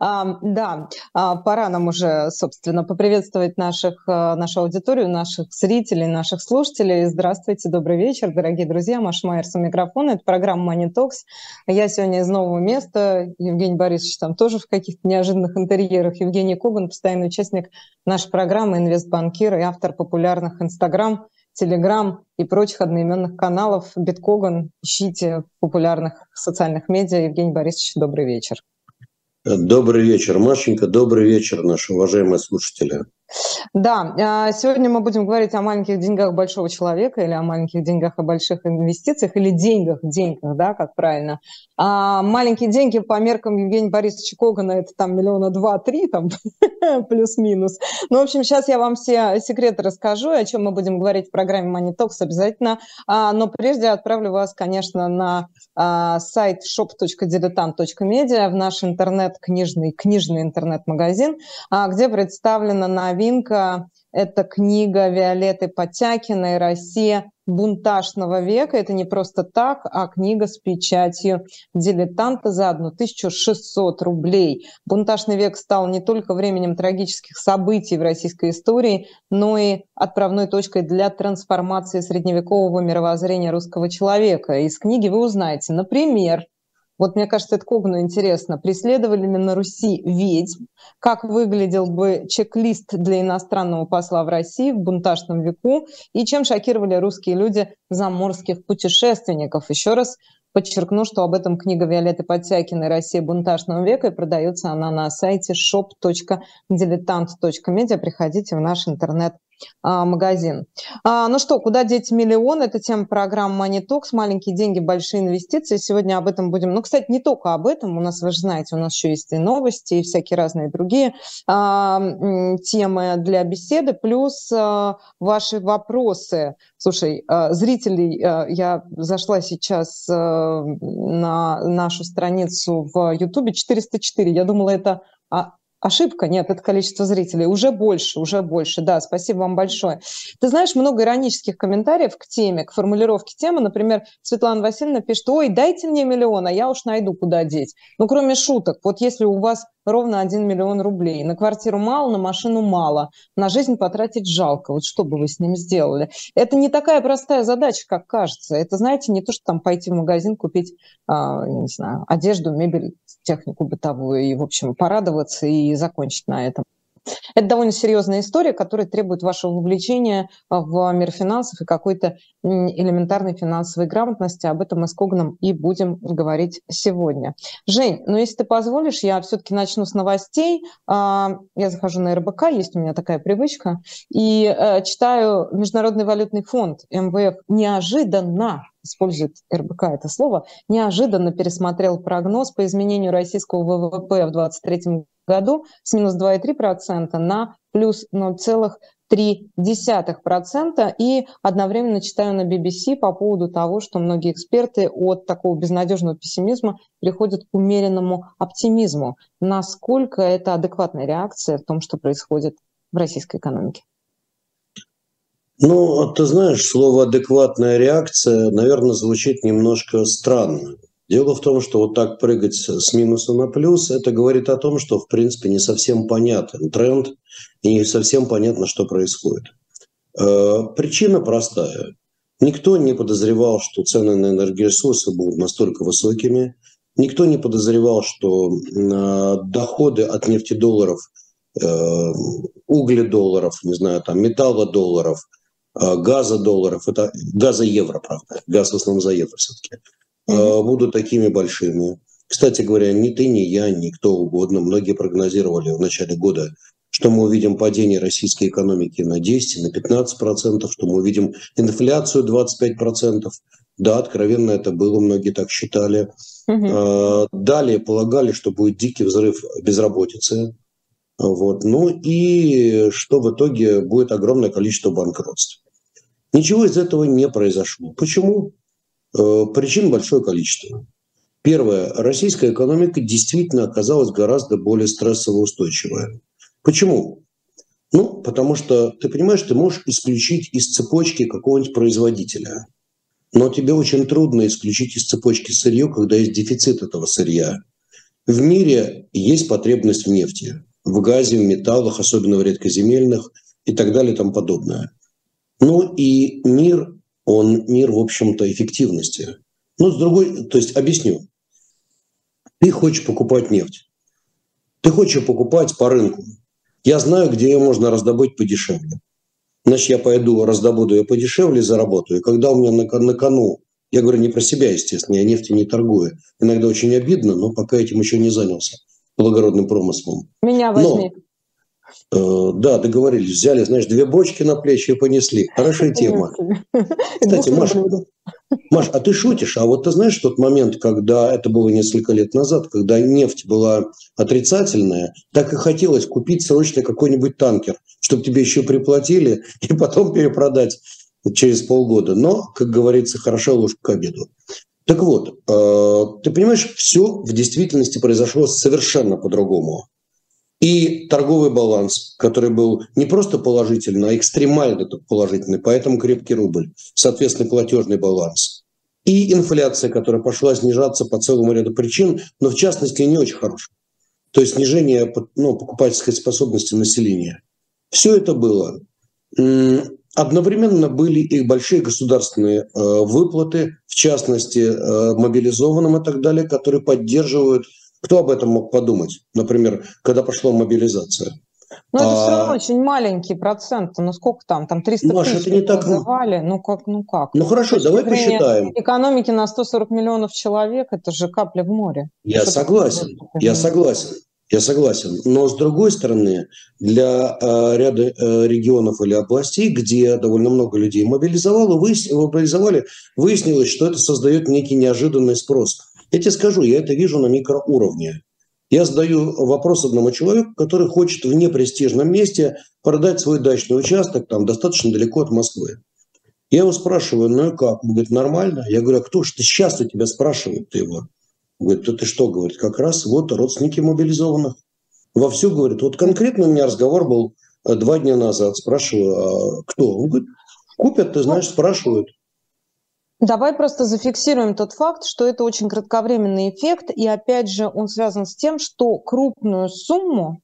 А, да, пора нам уже, собственно, поприветствовать наших, а, нашу аудиторию, наших зрителей, наших слушателей. Здравствуйте, добрый вечер, дорогие друзья. Маша Майерс у микрофона. Это программа Money Talks. Я сегодня из нового места. Евгений Борисович там тоже в каких-то неожиданных интерьерах. Евгений Коган, постоянный участник нашей программы, инвестбанкир и автор популярных Инстаграм Телеграм и прочих одноименных каналов. Биткоган ищите популярных социальных медиа. Евгений Борисович, добрый вечер. Добрый вечер, Машенька. Добрый вечер, наши уважаемые слушатели. Да, а, сегодня мы будем говорить о маленьких деньгах большого человека или о маленьких деньгах, о больших инвестициях или деньгах, деньгах, да, как правильно. А маленькие деньги по меркам Евгения Борисовича Когана это там миллиона два-три, там плюс-минус. Ну, в общем, сейчас я вам все секреты расскажу, о чем мы будем говорить в программе Money Talks обязательно. А, но прежде отправлю вас, конечно, на а, сайт shop.diletant.media, в наш интернет-книжный, книжный интернет-магазин, а, где представлена новинка это книга Виолетты Потякиной «Россия бунтажного века». Это не просто так, а книга с печатью дилетанта за 1600 рублей. Бунтажный век стал не только временем трагических событий в российской истории, но и отправной точкой для трансформации средневекового мировоззрения русского человека. Из книги вы узнаете, например, вот мне кажется, это Когану интересно. Преследовали ли на Руси ведьм? Как выглядел бы чек-лист для иностранного посла в России в бунтажном веку? И чем шокировали русские люди заморских путешественников? Еще раз подчеркну, что об этом книга Виолетты Подтякиной «Россия бунтажного века» и продается она на сайте shop.diletant.media. Приходите в наш интернет магазин. А, ну что, куда деть миллион? Это тема программы Money Talks. Маленькие деньги, большие инвестиции. Сегодня об этом будем. Ну, кстати, не только об этом. У нас, вы же знаете, у нас еще есть и новости, и всякие разные другие а, темы для беседы, плюс а, ваши вопросы. Слушай, а, зрителей, а, я зашла сейчас а, на нашу страницу в Ютубе 404. Я думала, это а, Ошибка? Нет, это количество зрителей. Уже больше, уже больше. Да, спасибо вам большое. Ты знаешь, много иронических комментариев к теме, к формулировке темы. Например, Светлана Васильевна пишет, ой, дайте мне миллион, а я уж найду, куда деть. Ну, кроме шуток, вот если у вас ровно 1 миллион рублей. На квартиру мало, на машину мало. На жизнь потратить жалко. Вот что бы вы с ним сделали? Это не такая простая задача, как кажется. Это, знаете, не то, что там пойти в магазин, купить, а, не знаю, одежду, мебель, технику бытовую и, в общем, порадоваться и закончить на этом. Это довольно серьезная история, которая требует вашего вовлечения в мир финансов и какой-то элементарной финансовой грамотности. Об этом мы с Коганом и будем говорить сегодня. Жень, ну если ты позволишь, я все-таки начну с новостей. А, я захожу на РБК, есть у меня такая привычка, и э, читаю Международный валютный фонд МВФ неожиданно использует РБК это слово, неожиданно пересмотрел прогноз по изменению российского ВВП в 2023 году с минус 2,3% на плюс 0,3%. И одновременно читаю на BBC по поводу того, что многие эксперты от такого безнадежного пессимизма приходят к умеренному оптимизму. Насколько это адекватная реакция в том, что происходит в российской экономике? Ну, ты знаешь, слово «адекватная реакция», наверное, звучит немножко странно. Дело в том, что вот так прыгать с минуса на плюс, это говорит о том, что, в принципе, не совсем понятен тренд и не совсем понятно, что происходит. Э, причина простая. Никто не подозревал, что цены на энергоресурсы будут настолько высокими. Никто не подозревал, что э, доходы от нефтедолларов, э, угледолларов, не знаю, там, металлодолларов, газодолларов, это газа евро, правда, газ в основном за евро все-таки, mm-hmm. будут такими большими. Кстати говоря, ни ты, ни я, ни кто угодно, многие прогнозировали в начале года, что мы увидим падение российской экономики на 10, на 15 процентов, что мы увидим инфляцию 25 процентов. Да, откровенно это было, многие так считали. Угу. Далее полагали, что будет дикий взрыв безработицы. Вот. Ну и что в итоге будет огромное количество банкротств. Ничего из этого не произошло. Почему? Э, причин большое количество. Первое. Российская экономика действительно оказалась гораздо более стрессово-устойчивая. Почему? Ну, потому что, ты понимаешь, ты можешь исключить из цепочки какого-нибудь производителя, но тебе очень трудно исключить из цепочки сырье, когда есть дефицит этого сырья. В мире есть потребность в нефти, в газе, в металлах, особенно в редкоземельных и так далее и тому подобное. Ну и мир, он мир, в общем-то, эффективности. Ну, с другой, то есть объясню. Ты хочешь покупать нефть. Ты хочешь покупать по рынку. Я знаю, где ее можно раздобыть подешевле. Значит, я пойду, раздобуду ее подешевле, заработаю. И когда у меня на, на кону, я говорю не про себя, естественно, я нефти не торгую. Иногда очень обидно, но пока этим еще не занялся благородным промыслом. Меня возьми. Но, да, договорились. Взяли, знаешь, две бочки на плечи и понесли. Хорошая тема. Кстати, Маша, Маш, а ты шутишь? А вот ты знаешь тот момент, когда это было несколько лет назад, когда нефть была отрицательная, так и хотелось купить срочно какой-нибудь танкер, чтобы тебе еще приплатили и потом перепродать через полгода. Но, как говорится, хорошо ложка к обеду. Так вот, э, ты понимаешь, все в действительности произошло совершенно по-другому. И торговый баланс, который был не просто положительный, а экстремально положительный, поэтому крепкий рубль, соответственно, платежный баланс. И инфляция, которая пошла снижаться по целому ряду причин, но в частности не очень хорошая. То есть снижение ну, покупательской способности населения. Все это было. Одновременно были и большие государственные э, выплаты, в частности, э, мобилизованным и так далее, которые поддерживают. Кто об этом мог подумать? Например, когда пошла мобилизация. Ну, это а... все равно очень маленький процент. Ну, сколько там? Там 300 Маша, тысяч это не так... называли. Ну, как? Ну, как? Ну, хорошо, давай посчитаем. Экономики на 140 миллионов человек – это же капля в море. Я Что согласен, я согласен. Я согласен. Но с другой стороны, для э, ряда э, регионов или областей, где довольно много людей мобилизовало, выяс... мобилизовали, выяснилось, что это создает некий неожиданный спрос. Я тебе скажу, я это вижу на микроуровне. Я задаю вопрос одному человеку, который хочет в непрестижном месте продать свой дачный участок, там достаточно далеко от Москвы. Я его спрашиваю, ну и как? Он говорит, нормально. Я говорю, а кто же ты сейчас у тебя спрашивает ты его? Говорит, ты что, говорит, как раз вот родственники мобилизованных. Вовсю, говорит, вот конкретно у меня разговор был э, два дня назад. Спрашиваю, а кто? Он говорит, купят, ты знаешь, спрашивают. Давай просто зафиксируем тот факт, что это очень кратковременный эффект, и опять же он связан с тем, что крупную сумму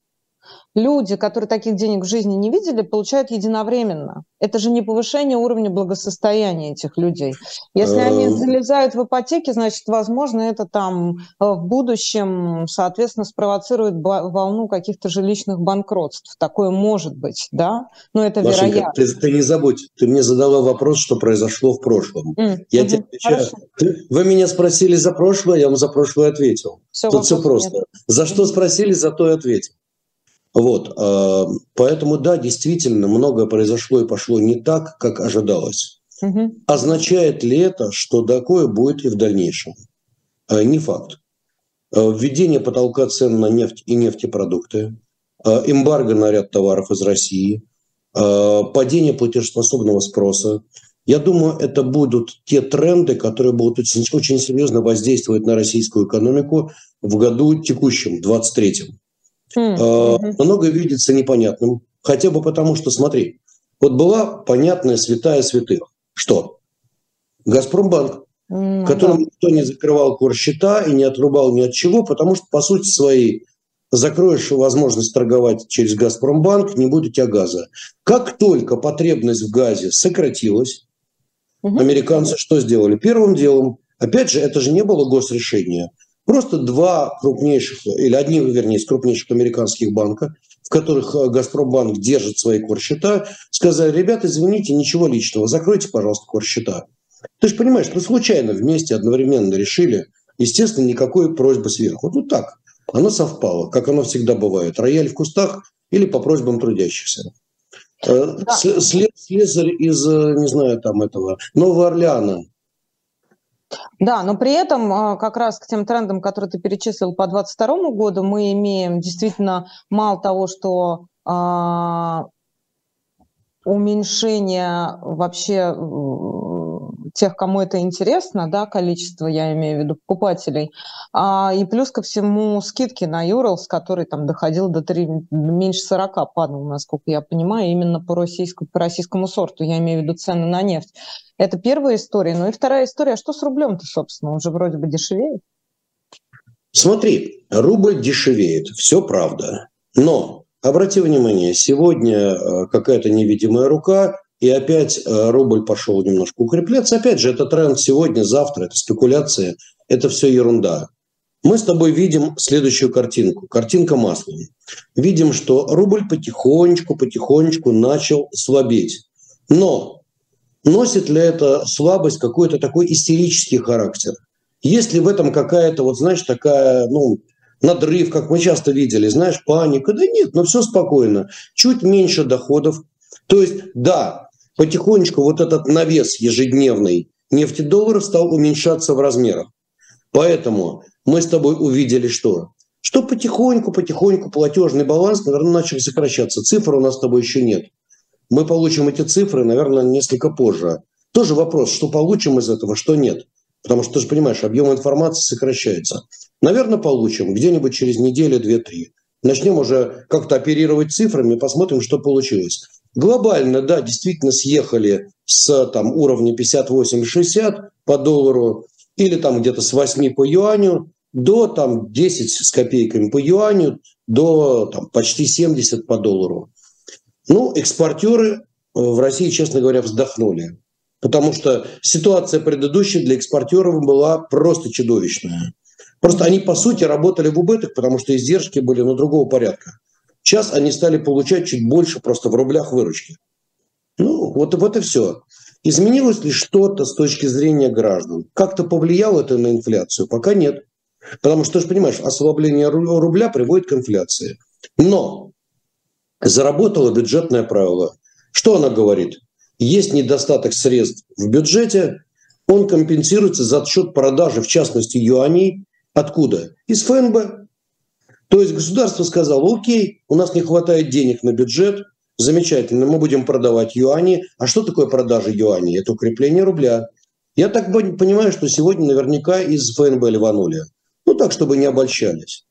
люди, которые таких денег в жизни не видели, получают единовременно. Это же не повышение уровня благосостояния этих людей. Если они эм. залезают в ипотеки, значит, возможно, это там э, в будущем, соответственно, спровоцирует волну каких-то жилищных банкротств. Такое может быть, да? Но это Машенька, вероятно. Ты, ты не забудь, ты мне задала вопрос, что произошло в прошлом. Mm, я угу, тебе отвечаю. вы меня спросили за прошлое, я вам за прошлое ответил. Все, Тут все просто. Нет. За что спросили, за то и ответил. Вот, а, поэтому да, действительно, многое произошло и пошло не так, как ожидалось. Угу. Означает ли это, что такое будет и в дальнейшем? А, не факт. А, введение потолка цен на нефть и нефтепродукты, эмбарго на ряд товаров из России, падение платежеспособного спроса. Я думаю, это будут те тренды, которые будут очень, очень серьезно воздействовать на российскую экономику в году текущем, 23-м. Mm-hmm. Многое видится непонятным. Хотя бы потому, что, смотри, вот была понятная святая святых. Что? Газпромбанк, mm-hmm. которым никто не закрывал курс счета и не отрубал ни от чего, потому что, по сути своей, закроешь возможность торговать через Газпромбанк, не будет у тебя газа. Как только потребность в газе сократилась, угу. американцы что сделали? Первым делом, опять же, это же не было госрешения. Просто два крупнейших, или одни, вернее, из крупнейших американских банка, в которых э, Газпромбанк держит свои корсчета, сказали, ребята, извините, ничего личного, закройте, пожалуйста, корсчета. Ты же понимаешь, ну случайно вместе одновременно решили, естественно, никакой просьбы сверху. Вот, вот так. Оно совпало, как оно всегда бывает. Рояль в кустах или по просьбам трудящихся. Э, да. Слесарь из, э, не знаю, там этого, Нового Орлеана да, но при этом а, как раз к тем трендам, которые ты перечислил по 2022 году, мы имеем действительно мало того, что а, уменьшение вообще тех, кому это интересно, да, количество, я имею в виду, покупателей, а, и плюс ко всему скидки на Юралс, который там доходил до 3, меньше 40 падал, насколько я понимаю, именно по, российскому, по российскому сорту, я имею в виду цены на нефть. Это первая история. Ну и вторая история, а что с рублем-то, собственно, он же вроде бы дешевеет. Смотри, рубль дешевеет, все правда. Но, обрати внимание, сегодня э, какая-то невидимая рука, и опять э, рубль пошел немножко укрепляться. Опять же, это тренд сегодня, завтра, это спекуляция, это все ерунда. Мы с тобой видим следующую картинку. Картинка маслом. Видим, что рубль потихонечку, потихонечку начал слабеть. Но носит ли эта слабость какой-то такой истерический характер? Есть ли в этом какая-то, вот знаешь, такая, ну, надрыв, как мы часто видели, знаешь, паника? Да нет, но все спокойно. Чуть меньше доходов. То есть, да, потихонечку вот этот навес ежедневный нефтедолларов стал уменьшаться в размерах. Поэтому мы с тобой увидели что? Что потихоньку, потихоньку платежный баланс, наверное, начал сокращаться. Цифр у нас с тобой еще нет. Мы получим эти цифры, наверное, несколько позже. Тоже вопрос, что получим из этого, что нет. Потому что ты же понимаешь, объем информации сокращается. Наверное, получим где-нибудь через неделю, две-три. Начнем уже как-то оперировать цифрами, посмотрим, что получилось. Глобально, да, действительно съехали с там, уровня 58-60 по доллару или там где-то с 8 по юаню до там 10 с копейками по юаню, до там, почти 70 по доллару. Ну, экспортеры э, в России, честно говоря, вздохнули. Потому что ситуация предыдущая для экспортеров была просто чудовищная. Просто они, по сути, работали в убыток, потому что издержки были на другого порядка. Сейчас они стали получать чуть больше просто в рублях выручки. Ну, вот, вот и все. Изменилось ли что-то с точки зрения граждан? Как-то повлияло это на инфляцию? Пока нет. Потому что, ты же понимаешь, ослабление рубля приводит к инфляции. Но заработало бюджетное правило. Что она говорит? Есть недостаток средств в бюджете, он компенсируется за счет продажи, в частности, юаней. Откуда? Из ФНБ. То есть государство сказало, окей, у нас не хватает денег на бюджет, замечательно, мы будем продавать юани. А что такое продажа юаней? Это укрепление рубля. Я так понимаю, что сегодня наверняка из ФНБ ливанули. Ну так, чтобы не обольщались.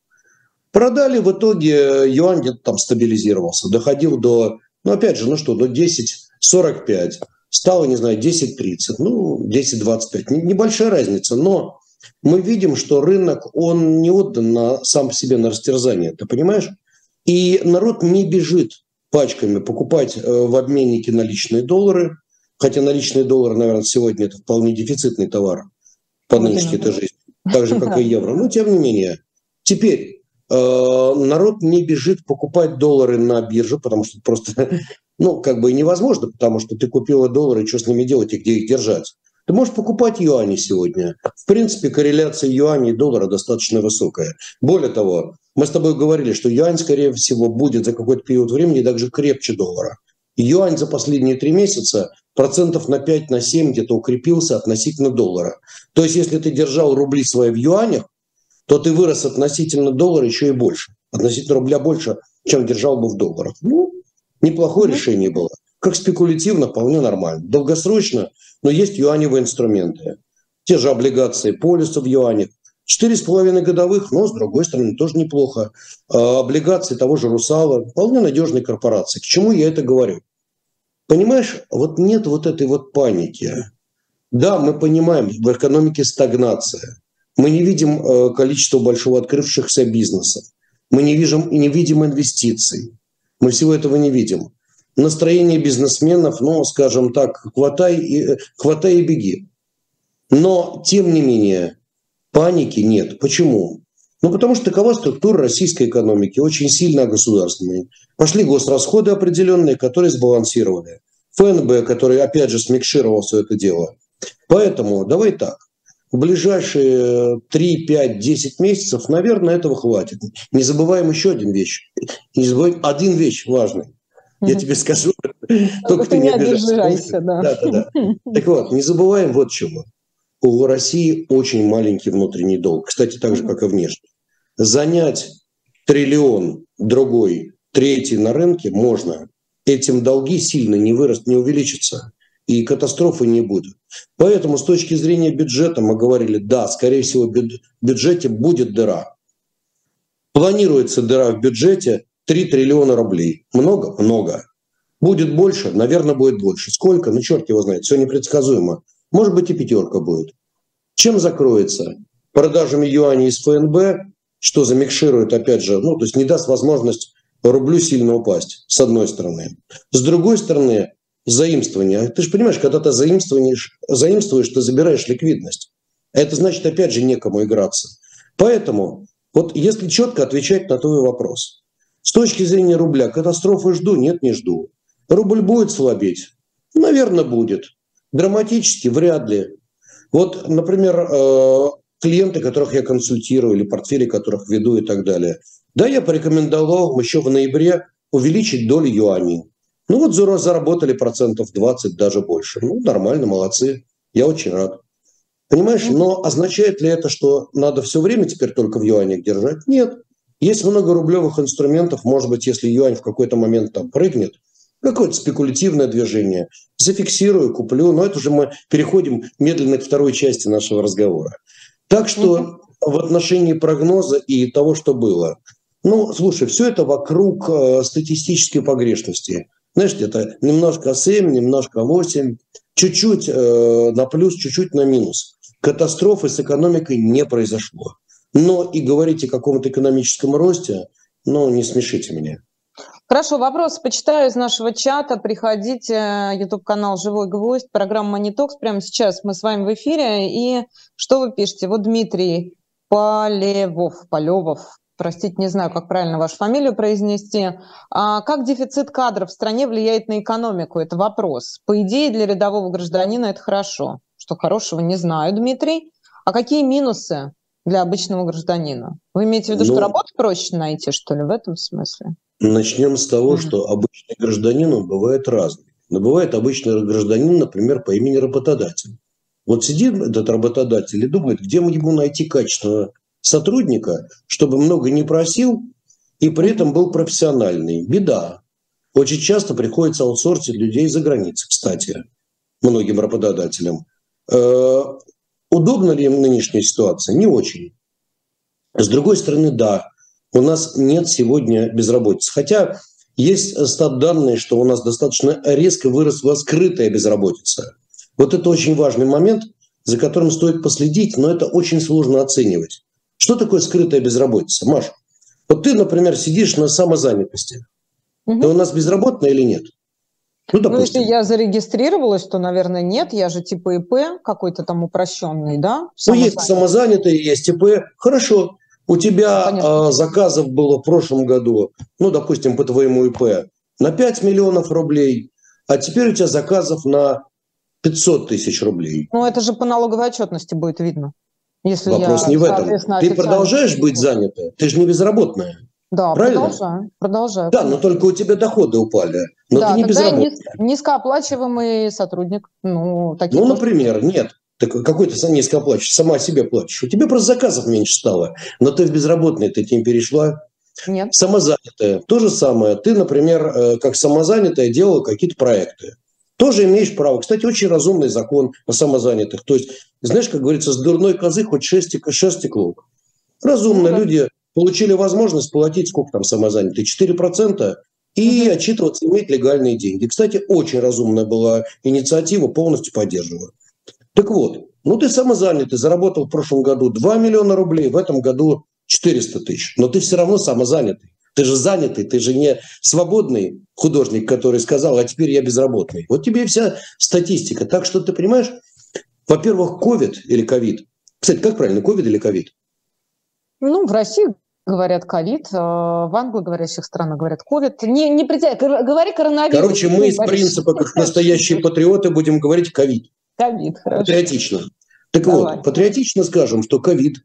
Продали, в итоге юань где-то там стабилизировался, доходил до, ну опять же, ну что, до 10,45, стало, не знаю, 10,30, ну 10,25, небольшая разница, но мы видим, что рынок, он не отдан на, сам по себе на растерзание, ты понимаешь? И народ не бежит пачками покупать э, в обменнике наличные доллары, хотя наличные доллары, наверное, сегодня это вполне дефицитный товар по нынешней этой жизни, так же, как и евро. Но тем не менее. Теперь э, народ не бежит покупать доллары на бирже, потому что просто, ну, как бы невозможно, потому что ты купила доллары, что с ними делать и где их держать. Ты можешь покупать юани сегодня. В принципе, корреляция юаней и доллара достаточно высокая. Более того, мы с тобой говорили, что юань, скорее всего, будет за какой-то период времени даже крепче доллара. Юань за последние три месяца процентов на 5, на 7 где-то укрепился относительно доллара. То есть, если ты держал рубли свои в юанях, то ты вырос относительно доллара еще и больше. Относительно рубля больше, чем держал бы в долларах. Ну, неплохое решение было. Как спекулятивно, вполне нормально. Долгосрочно но есть юаневые инструменты. Те же облигации полиса в юанях. Четыре с половиной годовых, но, с другой стороны, тоже неплохо. А, облигации того же «Русала» – вполне надежной корпорации. К чему я это говорю? Понимаешь, вот нет вот этой вот паники. Да, мы понимаем, в экономике стагнация. Мы не видим э, количество большого открывшихся бизнесов. Мы не видим, не видим инвестиций. Мы всего этого не видим настроение бизнесменов, ну, скажем так, хватай и, хватай и беги. Но, тем не менее, паники нет. Почему? Ну, потому что такова структура российской экономики, очень сильно государственная. Пошли госрасходы определенные, которые сбалансировали. ФНБ, который, опять же, смикшировал все это дело. Поэтому давай так. В ближайшие 3, 5, 10 месяцев, наверное, этого хватит. Не забываем еще один вещь. Не забываем один вещь важный. Я тебе скажу, только ты не обижайся. Да. Да, да, да. Так вот, не забываем вот чего. У России очень маленький внутренний долг, кстати, так же, как и внешний. Занять триллион, другой, третий на рынке можно. Этим долги сильно не вырастут, не увеличатся. И катастрофы не будет. Поэтому с точки зрения бюджета мы говорили, да, скорее всего, в бюджете будет дыра. Планируется дыра в бюджете 3 триллиона рублей. Много? Много. Будет больше? Наверное, будет больше. Сколько? Ну, черт его знает. Все непредсказуемо. Может быть, и пятерка будет. Чем закроется? Продажами юаней из ФНБ что замикширует, опять же, ну, то есть не даст возможность рублю сильно упасть, с одной стороны. С другой стороны, заимствование. Ты же понимаешь, когда ты заимствуешь, заимствуешь, ты забираешь ликвидность. Это значит, опять же, некому играться. Поэтому, вот если четко отвечать на твой вопрос, с точки зрения рубля, катастрофы жду, нет, не жду. Рубль будет слабеть? Наверное, будет. Драматически? Вряд ли. Вот, например, э, клиенты, которых я консультирую, или портфели, которых веду и так далее. Да, я порекомендовал еще в ноябре увеличить долю юаней. Ну вот заработали процентов 20, даже больше. Ну, нормально, молодцы. Я очень рад. Понимаешь, но означает ли это, что надо все время теперь только в юанях держать? Нет. Есть много рублевых инструментов. Может быть, если юань в какой-то момент там прыгнет, какое-то спекулятивное движение, зафиксирую, куплю. Но это уже мы переходим медленно к второй части нашего разговора. Так что в отношении прогноза и того, что было. Ну, слушай, все это вокруг э, статистической погрешности. Знаешь, где-то немножко 7, немножко 8, чуть-чуть э, на плюс, чуть-чуть на минус. Катастрофы с экономикой не произошло. Но и говорить о каком-то экономическом росте, ну, не смешите меня. Хорошо, вопрос почитаю из нашего чата. Приходите, YouTube-канал «Живой гвоздь», программа «Манитокс». Прямо сейчас мы с вами в эфире. И что вы пишете? Вот Дмитрий Полевов, Полевов, простите, не знаю, как правильно вашу фамилию произнести. А как дефицит кадров в стране влияет на экономику? Это вопрос. По идее, для рядового гражданина это хорошо. Что хорошего, не знаю, Дмитрий. А какие минусы для обычного гражданина? Вы имеете в виду, ну, что работу проще найти, что ли, в этом смысле? Начнем с того, mm-hmm. что обычный гражданин, он бывает разный. Но бывает обычный гражданин, например, по имени работодатель. Вот сидит этот работодатель и думает, где ему найти качественного сотрудника, чтобы много не просил и при этом был профессиональный. Беда. Очень часто приходится аутсорсить людей за границей, кстати, многим работодателям. Удобна ли им нынешняя ситуация? Не очень. С другой стороны, да, у нас нет сегодня безработицы. Хотя есть стат данные, что у нас достаточно резко выросла скрытая безработица. Вот это очень важный момент, за которым стоит последить, но это очень сложно оценивать. Что такое скрытая безработица? Маш, вот ты, например, сидишь на самозанятости. Угу. Ты у нас безработная или нет? Ну, допустим. ну, если я зарегистрировалась, то, наверное, нет. Я же типа ИП какой-то там упрощенный, да? Ну, есть самозанятые, есть ИП. Хорошо. У тебя а, заказов было в прошлом году, ну, допустим, по твоему ИП, на 5 миллионов рублей, а теперь у тебя заказов на 500 тысяч рублей. Ну, это же по налоговой отчетности будет видно. Если Вопрос я, не в этом. Ты продолжаешь быть занята? Ты же не безработная. Да, Правильно? продолжаю. продолжаю да, но только у тебя доходы упали. Но да, ты не. Я низкооплачиваемый сотрудник. Ну, такие ну например, нет. Так какой ты низкооплачиваешь? Сама себе платишь. У тебя просто заказов меньше стало. Но ты в безработной, ты тем перешла. Нет. Самозанятая. То же самое. Ты, например, э, как самозанятая делала какие-то проекты тоже имеешь право. Кстати, очень разумный закон о самозанятых. То есть, знаешь, как говорится, с дурной козы хоть шерсти, шерсти клок. Разумно ну, люди получили возможность платить, сколько там самозанятые, 4%, и отчитываться, иметь легальные деньги. Кстати, очень разумная была инициатива, полностью поддерживаю. Так вот, ну ты самозанятый, заработал в прошлом году 2 миллиона рублей, в этом году 400 тысяч, но ты все равно самозанятый. Ты же занятый, ты же не свободный художник, который сказал, а теперь я безработный. Вот тебе вся статистика. Так что ты понимаешь, во-первых, ковид или ковид. Кстати, как правильно, ковид или ковид? Ну, в России говорят ковид, э, в англоговорящих странах говорят ковид. Не, не притягивай, говори коронавирус. Короче, мы из принципа, как настоящие патриоты, будем говорить ковид. Ковид, хорошо. Патриотично. Так Давай. вот, патриотично скажем, что ковид,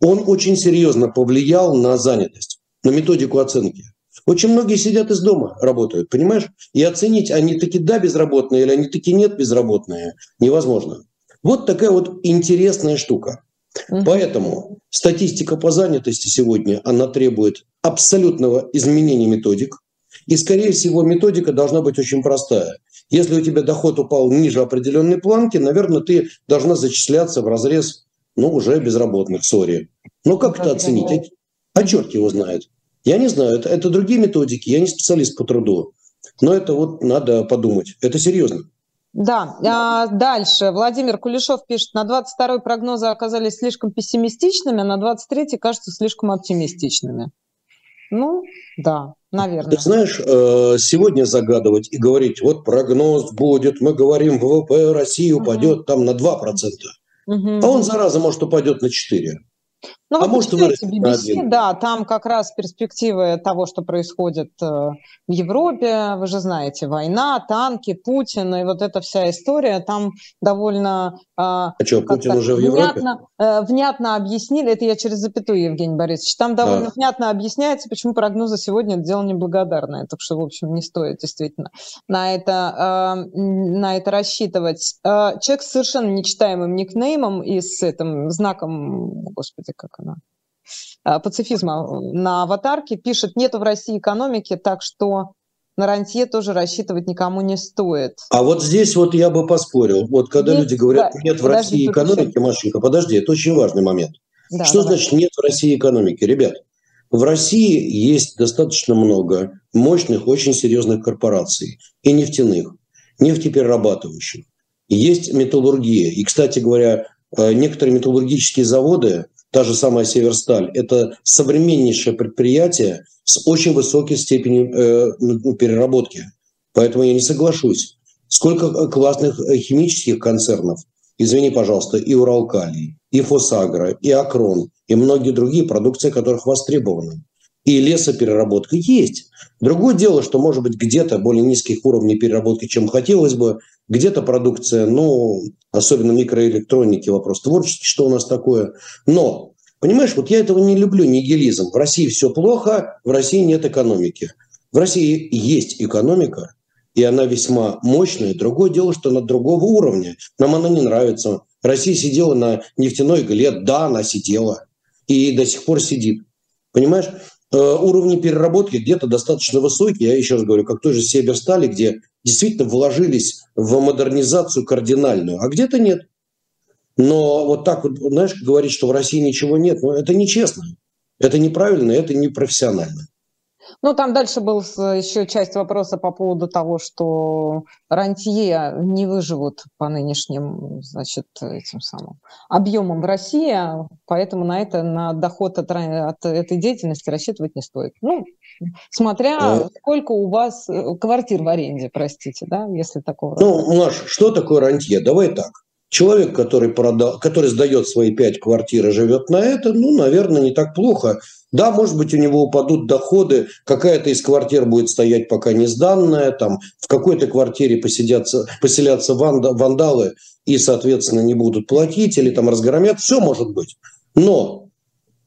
он очень серьезно повлиял на занятость на методику оценки. Очень многие сидят из дома, работают, понимаешь? И оценить, они таки да безработные или они таки нет безработные, невозможно. Вот такая вот интересная штука. Угу. Поэтому статистика по занятости сегодня, она требует абсолютного изменения методик. И, скорее всего, методика должна быть очень простая. Если у тебя доход упал ниже определенной планки, наверное, ты должна зачисляться в разрез, ну, уже безработных, сори. Но как это оценить? А черт его знает. Я не знаю, это, это другие методики, я не специалист по труду. Но это вот надо подумать. Это серьезно. Да, а дальше. Владимир Кулешов пишет, на 22-й прогнозы оказались слишком пессимистичными, а на 23-й кажутся слишком оптимистичными. Ну, да, наверное. Ты знаешь, э, сегодня загадывать и говорить, вот прогноз будет, мы говорим, ВВП России упадет угу. там на 2%. Угу. А он, зараза, может, упадет на 4%. Ну, а может BBC, BBC, да, там как раз перспективы того, что происходит э, в Европе, вы же знаете, война, танки, Путин и вот эта вся история, там довольно... Э, а что, Путин уже в Европе? Внятно, э, внятно объяснили, это я через запятую, Евгений Борисович, там довольно да. внятно объясняется, почему прогнозы сегодня это дело неблагодарное, так что, в общем, не стоит действительно на это, на это рассчитывать. Человек с совершенно нечитаемым никнеймом и с этим знаком, господи, как она, а, пацифизма на аватарке, пишет, нету в России экономики, так что на рантье тоже рассчитывать никому не стоит. А вот здесь вот я бы поспорил. Вот когда Есть, люди говорят, да, нет в России экономики, еще... Машенька, подожди, это очень важный момент. Да, что давай. значит нет в России экономики? Ребят, в России есть достаточно много мощных, очень серьезных корпораций и нефтяных, нефтеперерабатывающих. Есть металлургия. И, кстати говоря, э, некоторые металлургические заводы та же самая Северсталь, это современнейшее предприятие с очень высокой степенью э, ну, переработки. Поэтому я не соглашусь. Сколько классных химических концернов, извини, пожалуйста, и Уралкалий, и Фосагра, и Акрон, и многие другие продукции, которых востребованы. И лесопереработка есть. Другое дело, что, может быть, где-то более низких уровней переработки, чем хотелось бы, где-то продукция, ну, особенно микроэлектроники, вопрос творческий, что у нас такое. Но, понимаешь, вот я этого не люблю, нигилизм. В России все плохо, в России нет экономики. В России есть экономика, и она весьма мощная. Другое дело, что она другого уровня. Нам она не нравится. Россия сидела на нефтяной игле, да, она сидела. И до сих пор сидит. Понимаешь? Э, уровни переработки где-то достаточно высокие. Я еще раз говорю, как той же Северстали, где действительно вложились в модернизацию кардинальную, а где-то нет. Но вот так вот, знаешь, говорить, что в России ничего нет, ну, это нечестно. Это неправильно, это непрофессионально. Ну, там дальше был еще часть вопроса по поводу того, что рантье не выживут по нынешним, значит, этим самым объемам в России, поэтому на это, на доход от, от этой деятельности рассчитывать не стоит. Ну, смотря а... сколько у вас э, квартир в аренде, простите, да, если такого. Ну, Маш, что такое рантье? Давай так. Человек, который, продал, который сдает свои пять квартир и живет на это, ну, наверное, не так плохо. Да, может быть, у него упадут доходы, какая-то из квартир будет стоять пока не сданная, там в какой-то квартире посидятся, поселятся ванда, вандалы и, соответственно, не будут платить или там разгромят, все может быть. Но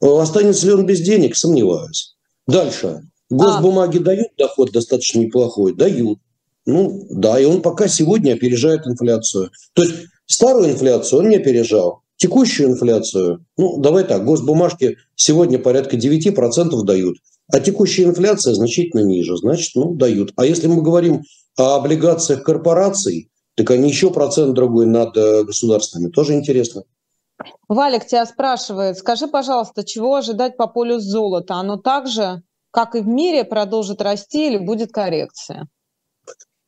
останется ли он без денег, сомневаюсь. Дальше. Госбумаги а. дают доход достаточно неплохой? Дают. Ну, да, и он пока сегодня опережает инфляцию. То есть старую инфляцию он не опережал. Текущую инфляцию, ну, давай так, госбумажки сегодня порядка 9% дают, а текущая инфляция значительно ниже, значит, ну, дают. А если мы говорим о облигациях корпораций, так они еще процент другой над э, государствами. Тоже интересно. Валик тебя спрашивает, скажи, пожалуйста, чего ожидать по полю золота? Оно также, как и в мире, продолжит расти или будет коррекция?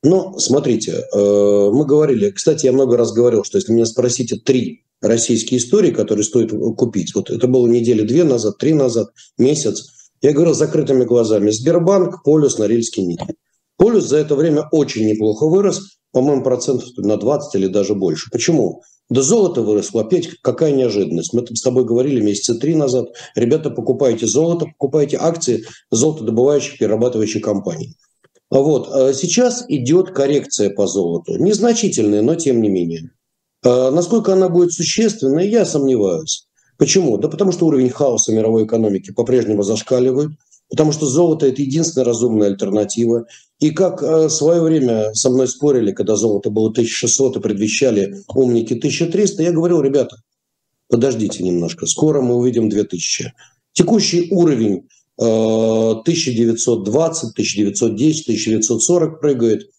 Ну, смотрите, э, мы говорили, кстати, я много раз говорил, что если меня спросите три российские истории, которые стоит купить. Вот это было недели две назад, три назад, месяц. Я говорил закрытыми глазами. Сбербанк, Полюс, Норильский никель. Полюс за это время очень неплохо вырос, по-моему, процентов на 20 или даже больше. Почему? Да золото выросло. Опять какая неожиданность. Мы с тобой говорили месяца три назад. Ребята, покупайте золото, покупайте акции золотодобывающих, перерабатывающих компаний. Вот. А сейчас идет коррекция по золоту. Незначительная, но тем не менее. А насколько она будет существенной, я сомневаюсь. Почему? Да потому что уровень хаоса мировой экономики по-прежнему зашкаливает, потому что золото – это единственная разумная альтернатива. И как в свое время со мной спорили, когда золото было 1600 и предвещали умники 1300, я говорил, ребята, подождите немножко, скоро мы увидим 2000. Текущий уровень 1920, 1910, 1940 прыгает.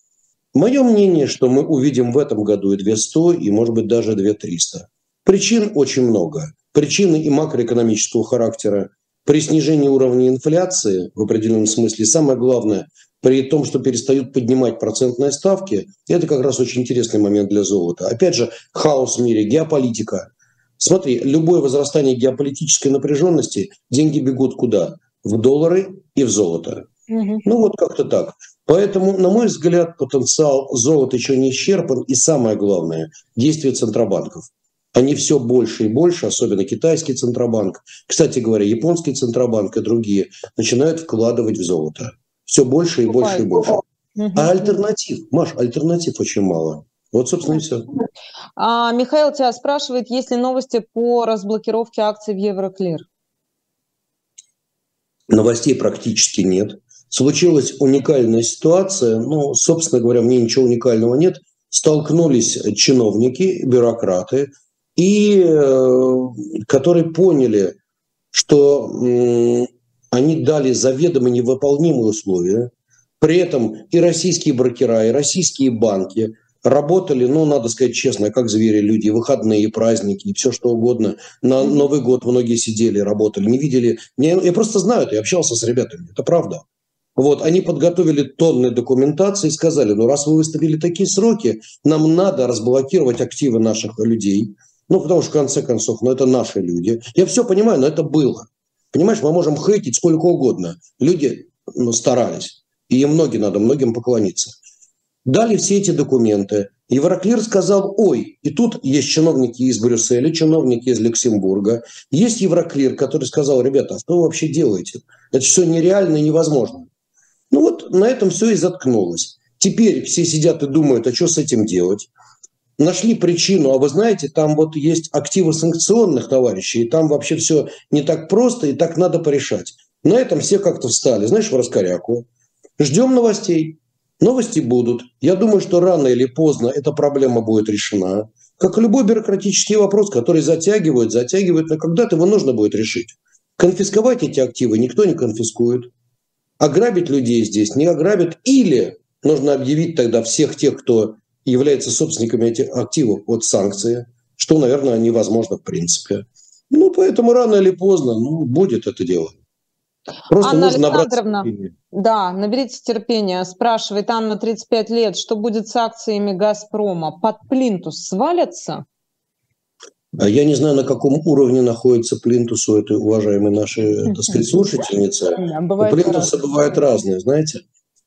Мое мнение, что мы увидим в этом году и 200, и, может быть, даже 2300. Причин очень много. Причины и макроэкономического характера. При снижении уровня инфляции, в определенном смысле, самое главное, при том, что перестают поднимать процентные ставки, это как раз очень интересный момент для золота. Опять же, хаос в мире, геополитика. Смотри, любое возрастание геополитической напряженности, деньги бегут куда? В доллары и в золото. Угу. Ну вот как-то так. Поэтому, на мой взгляд, потенциал золота еще не исчерпан. И самое главное, действия центробанков. Они все больше и больше, особенно китайский центробанк, кстати говоря, японский центробанк и другие, начинают вкладывать в золото. Все больше и больше и больше. А альтернатив, Маш, альтернатив очень мало. Вот, собственно, и все. А, Михаил тебя спрашивает, есть ли новости по разблокировке акций в Евроклир? Новостей практически нет. Случилась уникальная ситуация, ну, собственно говоря, мне ничего уникального нет. Столкнулись чиновники, бюрократы, и э, которые поняли, что они дали заведомо невыполнимые условия. При этом и российские брокера, и российские банки работали, ну, надо сказать честно, как звери люди, выходные, праздники, и все что угодно. На Новый год многие сидели, работали, не видели. Я, я просто знаю это, я общался с ребятами, это правда. Вот, они подготовили тонны документации и сказали, ну, раз вы выставили такие сроки, нам надо разблокировать активы наших людей, ну, потому что, в конце концов, ну, это наши люди. Я все понимаю, но это было. Понимаешь, мы можем хейтить сколько угодно. Люди ну, старались. И им многие надо, многим поклониться. Дали все эти документы. Евроклир сказал, ой, и тут есть чиновники из Брюсселя, чиновники из Люксембурга. Есть Евроклир, который сказал, ребята, а что вы вообще делаете? Это все нереально и невозможно. Ну вот на этом все и заткнулось. Теперь все сидят и думают, а что с этим делать? Нашли причину, а вы знаете, там вот есть активы санкционных товарищей, и там вообще все не так просто, и так надо порешать. На этом все как-то встали, знаешь, в раскоряку. Ждем новостей. Новости будут. Я думаю, что рано или поздно эта проблема будет решена. Как любой бюрократический вопрос, который затягивают, затягивают, но когда-то его нужно будет решить. Конфисковать эти активы никто не конфискует. Ограбить людей здесь не ограбят. Или нужно объявить тогда всех тех, кто является собственниками этих активов от санкции, что, наверное, невозможно в принципе. Ну, поэтому рано или поздно ну, будет это дело. Просто Анна нужно Александровна, да, наберите терпения. Спрашивает Анна, 35 лет, что будет с акциями «Газпрома»? Под плинтус свалятся? А я не знаю, на каком уровне находится плинтус у этой уважаемой нашей, так сказать, слушательницы. Бывает у плинтуса разные. бывают разные, знаете.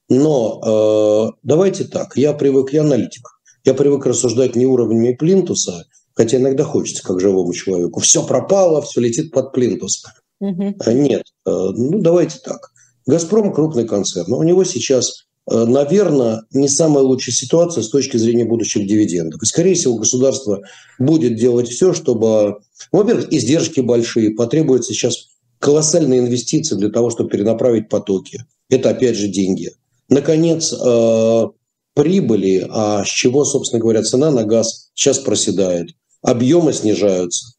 Но э, давайте так, я привык, я аналитик, я привык рассуждать не уровнями плинтуса, хотя иногда хочется, как живому человеку. Все пропало, все летит под плинтус. Угу. Нет, э, ну давайте так. «Газпром» – крупный концерн, у него сейчас, э, наверное, не самая лучшая ситуация с точки зрения будущих дивидендов. И, скорее всего, государство будет делать все, чтобы, во-первых, издержки большие, потребуется сейчас колоссальные инвестиции для того, чтобы перенаправить потоки. Это, опять же, деньги – Наконец, э, прибыли, а с чего, собственно говоря, цена на газ сейчас проседает, объемы снижаются.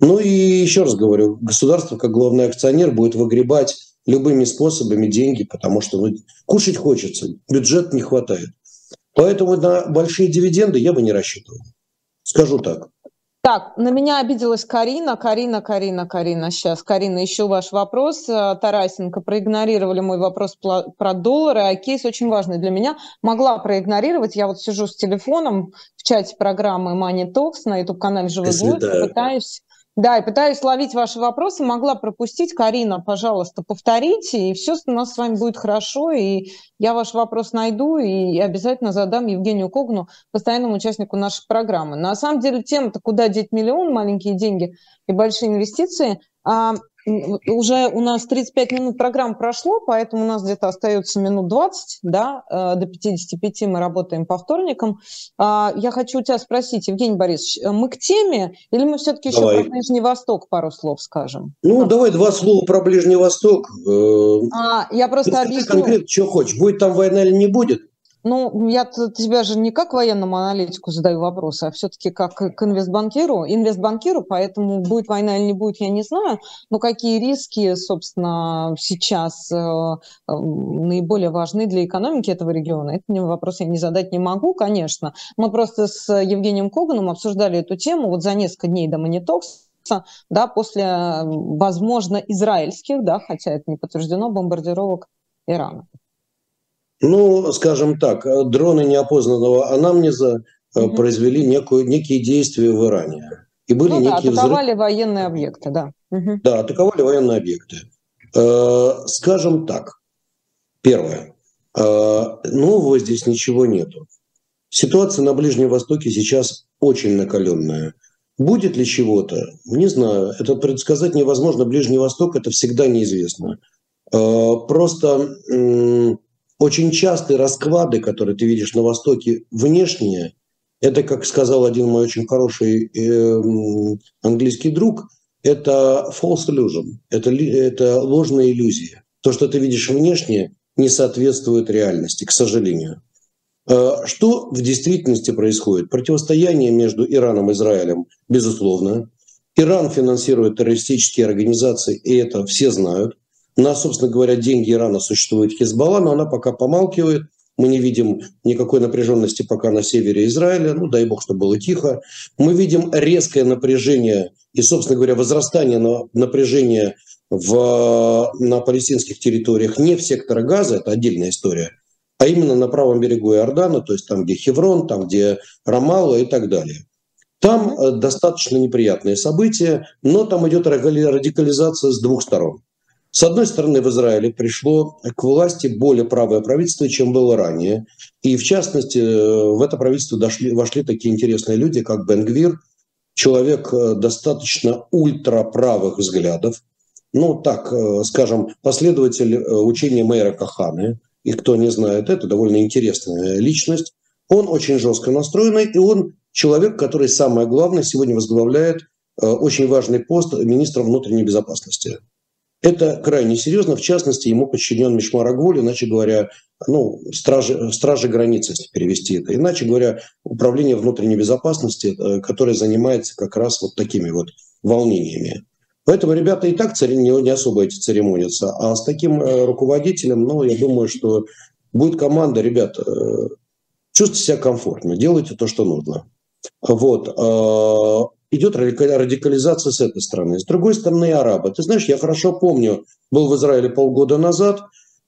Ну и еще раз говорю, государство как главный акционер будет выгребать любыми способами деньги, потому что ну, кушать хочется, бюджет не хватает. Поэтому на большие дивиденды я бы не рассчитывал. Скажу так. Так, на меня обиделась Карина. Карина, Карина, Карина. Сейчас, Карина, еще ваш вопрос. Э, Тарасенко, проигнорировали мой вопрос про доллары, а кейс очень важный для меня. Могла проигнорировать. Я вот сижу с телефоном в чате программы Money Talks на YouTube-канале «Живой Год», пытаюсь да, и пытаюсь ловить ваши вопросы. Могла пропустить. Карина, пожалуйста, повторите, и все у нас с вами будет хорошо. И я ваш вопрос найду и обязательно задам Евгению Когну, постоянному участнику нашей программы. На самом деле тема-то «Куда деть миллион? Маленькие деньги и большие инвестиции» а, уже у нас 35 минут программы прошло, поэтому у нас где-то остается минут 20, да, э, до 55 мы работаем по вторникам. А, я хочу у тебя спросить, Евгений Борисович, э, мы к теме или мы все-таки еще про Ближний Восток пару слов скажем? Ну, а. давай два слова про Ближний Восток. Э, а, я просто объясню. Конкретно, что хочешь, будет там война или не будет? Ну, я тебя же не как военному аналитику задаю вопросы, а все-таки как к инвестбанкиру, инвестбанкиру, поэтому будет война или не будет, я не знаю. Но какие риски, собственно, сейчас э, э, наиболее важны для экономики этого региона? Это мне вопрос я не задать не могу, конечно. Мы просто с Евгением Коганом обсуждали эту тему вот за несколько дней до Money Talks, да, после, возможно, израильских, да, хотя это не подтверждено, бомбардировок Ирана. Ну, скажем так, дроны неопознанного анамнеза угу. произвели некую, некие действия в Иране. И были ну, некие да, атаковали взрывы. военные объекты, да. Угу. Да, атаковали военные объекты. Э, скажем так, первое. Э, нового здесь ничего нету. Ситуация на Ближнем Востоке сейчас очень накаленная. Будет ли чего-то? Не знаю. Это предсказать невозможно. Ближний Восток – это всегда неизвестно. Э, просто очень частые расклады, которые ты видишь на Востоке, внешние, это, как сказал один мой очень хороший э, английский друг, это false illusion, это, это ложная иллюзия. То, что ты видишь внешне, не соответствует реальности, к сожалению. Э, что в действительности происходит? Противостояние между Ираном и Израилем, безусловно. Иран финансирует террористические организации, и это все знают. На, собственно говоря, деньги Ирана существует Хизбалла, но она пока помалкивает. Мы не видим никакой напряженности пока на севере Израиля. Ну, дай бог, чтобы было тихо. Мы видим резкое напряжение и, собственно говоря, возрастание напряжения в, на палестинских территориях не в секторе Газа, это отдельная история, а именно на правом берегу Иордана, то есть там, где Хеврон, там, где Рамалла и так далее. Там э, достаточно неприятные события, но там идет радикализация с двух сторон. С одной стороны, в Израиле пришло к власти более правое правительство, чем было ранее. И, в частности, в это правительство дошли, вошли такие интересные люди, как Бенгвир, человек э, достаточно ультраправых взглядов, ну, так, э, скажем, последователь э, учения мэра Каханы. И кто не знает, это довольно интересная личность. Он очень жестко настроенный, и он человек, который, самое главное, сегодня возглавляет очень важный пост министра внутренней безопасности. Это крайне серьезно. В частности, ему подчинен Мишмар Агволь, иначе говоря, ну, стражи, стражи границы, если перевести это. Иначе говоря, управление внутренней безопасности, э, которое занимается как раз вот такими вот волнениями. Поэтому ребята и так не, не особо эти церемонятся. А с таким э, руководителем, ну, я думаю, что будет команда, ребята, э, чувствуйте себя комфортно, делайте то, что нужно. Вот. Идет радикализация с этой стороны. С другой стороны, арабы. Ты знаешь, я хорошо помню, был в Израиле полгода назад,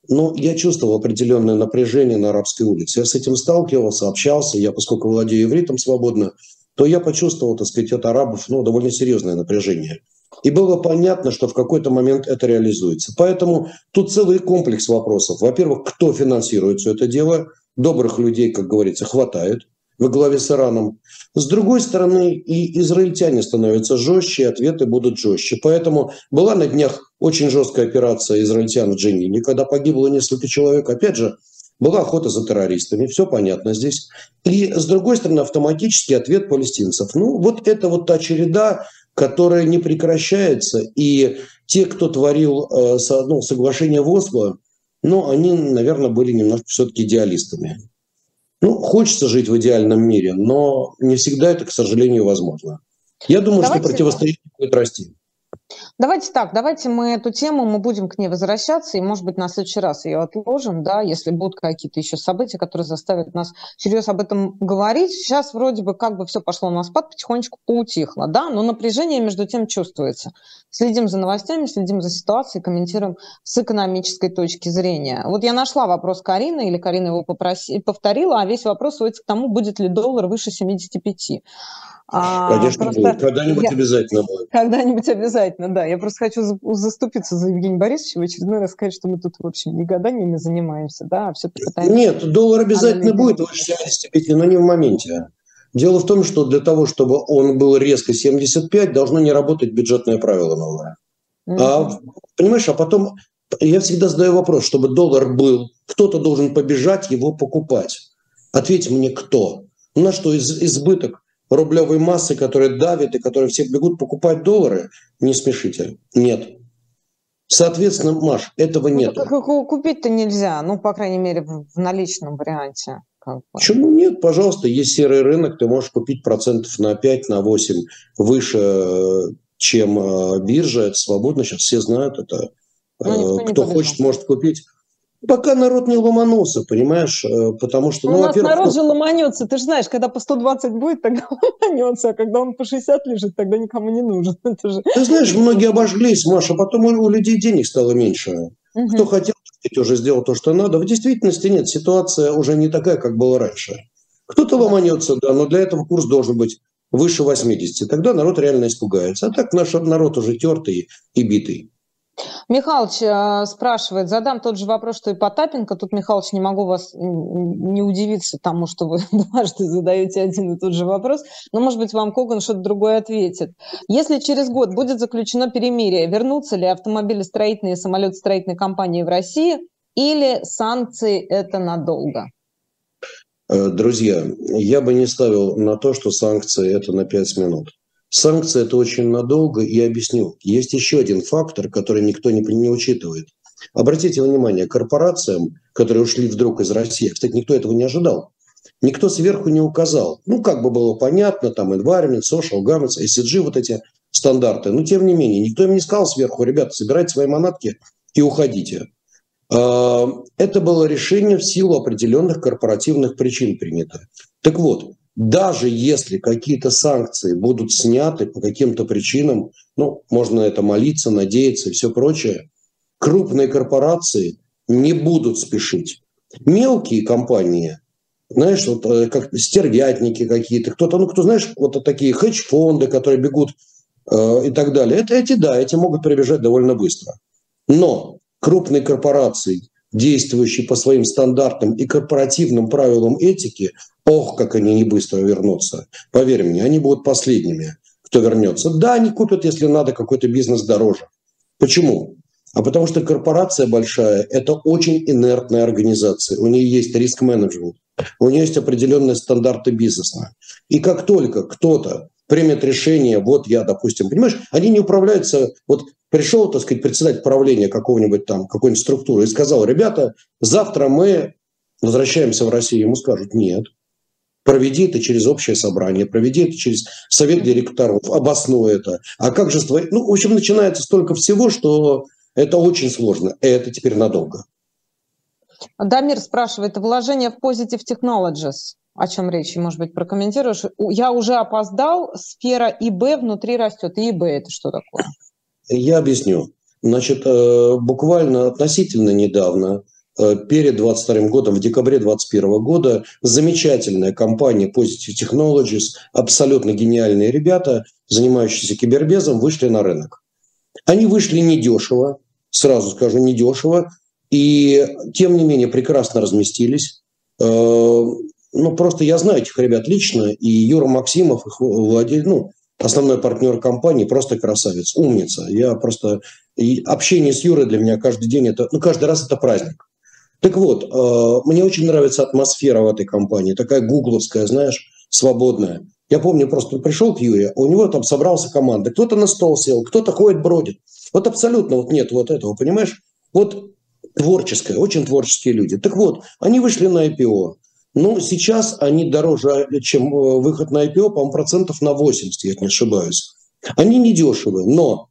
но я чувствовал определенное напряжение на арабской улице. Я с этим сталкивался, общался. Я, поскольку владею ивритом свободно, то я почувствовал, так сказать, от арабов ну, довольно серьезное напряжение. И было понятно, что в какой-то момент это реализуется. Поэтому тут целый комплекс вопросов. Во-первых, кто финансирует все это дело? Добрых людей, как говорится, хватает во главе с Ираном. С другой стороны, и израильтяне становятся жестче, и ответы будут жестче. Поэтому была на днях очень жесткая операция израильтян в Дженине, когда погибло несколько человек. Опять же, была охота за террористами, все понятно здесь. И, с другой стороны, автоматический ответ палестинцев. Ну, вот это вот та череда, которая не прекращается. И те, кто творил э, ну, соглашение в Осло, ну, они, наверное, были немножко все-таки идеалистами. Ну, хочется жить в идеальном мире, но не всегда это, к сожалению, возможно. Я думаю, Давайте... что противостояние будет расти. Давайте так, давайте мы эту тему, мы будем к ней возвращаться, и, может быть, на следующий раз ее отложим, да, если будут какие-то еще события, которые заставят нас серьезно об этом говорить. Сейчас вроде бы как бы все пошло на спад, потихонечку поутихло, да, но напряжение между тем чувствуется. Следим за новостями, следим за ситуацией, комментируем с экономической точки зрения. Вот я нашла вопрос Карины, или Карина его попроси, повторила, а весь вопрос сводится к тому, будет ли доллар выше 75. А, Конечно, просто будет. Когда-нибудь я... обязательно будет. Когда-нибудь обязательно, да. Я просто хочу заступиться за Евгения Борисовича в очередной раз сказать, что мы тут, в общем, не гаданиями занимаемся, да, а все пытаемся... Нет, доллар обязательно будет выше 75, но не в моменте. Дело в том, что для того, чтобы он был резко 75, должно не работать бюджетное правило новое. Mm-hmm. А, понимаешь, а потом я всегда задаю вопрос, чтобы доллар был, кто-то должен побежать его покупать. Ответь мне, кто? У нас что, из, избыток рублевой массы, которая давит и которая все бегут покупать доллары, не смешите. Нет. Соответственно, Маш, этого ну, нет. Купить-то нельзя, ну, по крайней мере, в наличном варианте. Как бы. Почему нет? Пожалуйста, есть серый рынок, ты можешь купить процентов на 5, на 8 выше, чем э, биржа. Это свободно, сейчас все знают это. Ну, Кто хочет, может купить. Пока народ не ломанулся, понимаешь? Э, потому что, ну, У нас народ же ломанется. Ты же знаешь, когда по 120 будет, тогда ломанется, а когда он по 60 лежит, тогда никому не нужен. Же... Ты знаешь, многие обожглись, Маша, потом у людей денег стало меньше. Угу. Кто хотел, уже сделал то, что надо. В действительности нет, ситуация уже не такая, как была раньше. Кто-то ломанется, да, но для этого курс должен быть выше 80. Тогда народ реально испугается. А так наш народ уже тертый и битый. Михалыч э, спрашивает, задам тот же вопрос, что и Потапенко. Тут, Михалыч, не могу вас не удивиться тому, что вы дважды задаете один и тот же вопрос, но, может быть, вам Коган что-то другое ответит. Если через год будет заключено перемирие, вернутся ли автомобилестроительные и самолетостроительные компании в России или санкции это надолго? Э, друзья, я бы не ставил на то, что санкции это на 5 минут. Санкции – это очень надолго, и объясню. Есть еще один фактор, который никто не, не учитывает. Обратите внимание, корпорациям, которые ушли вдруг из России, кстати, никто этого не ожидал, никто сверху не указал. Ну, как бы было понятно, там environment, social governance, ESG, вот эти стандарты. Но, тем не менее, никто им не сказал сверху, ребята, собирайте свои манатки и уходите. А, это было решение в силу определенных корпоративных причин принято. Так вот, даже если какие-то санкции будут сняты по каким-то причинам, ну, можно это молиться, надеяться и все прочее, крупные корпорации не будут спешить. Мелкие компании, знаешь, вот э, как стервятники какие-то, кто-то, ну, кто, знаешь, вот такие хедж-фонды, которые бегут э, и так далее, это эти, да, эти могут прибежать довольно быстро. Но крупные корпорации, действующие по своим стандартам и корпоративным правилам этики, ох, как они не быстро вернутся. Поверь мне, они будут последними, кто вернется. Да, они купят, если надо, какой-то бизнес дороже. Почему? А потому что корпорация большая – это очень инертная организация. У нее есть риск-менеджмент, у нее есть определенные стандарты бизнеса. И как только кто-то примет решение, вот я, допустим, понимаешь, они не управляются, вот пришел, так сказать, председатель правления какого-нибудь там, какой-нибудь структуры и сказал, ребята, завтра мы возвращаемся в Россию, ему скажут, нет, проведи это через общее собрание, проведи это через совет директоров, обоснуй это. А как же с твоей... Ну, в общем, начинается столько всего, что это очень сложно. И это теперь надолго. Дамир спрашивает, вложение в Positive Technologies о чем речь, может быть, прокомментируешь. Я уже опоздал, сфера ИБ внутри растет. И ИБ это что такое? Я объясню. Значит, э, буквально относительно недавно, э, перед 22 годом, в декабре 2021 года, замечательная компания Positive Technologies, абсолютно гениальные ребята, занимающиеся кибербезом, вышли на рынок. Они вышли недешево, сразу скажу, недешево, и тем не менее прекрасно разместились. Ну, просто я знаю этих ребят лично, и Юра Максимов, их владелец, ну, основной партнер компании, просто красавец, умница. Я просто... И общение с Юрой для меня каждый день, это, ну, каждый раз это праздник. Так вот, э, мне очень нравится атмосфера в этой компании, такая гугловская, знаешь, свободная. Я помню, просто пришел к Юре, у него там собрался команда, кто-то на стол сел, кто-то ходит, бродит. Вот абсолютно вот нет вот этого, понимаешь? Вот творческое, очень творческие люди. Так вот, они вышли на IPO, ну, сейчас они дороже, чем э, выход на IPO, по-моему, процентов на 80, я не ошибаюсь. Они не дешевые, но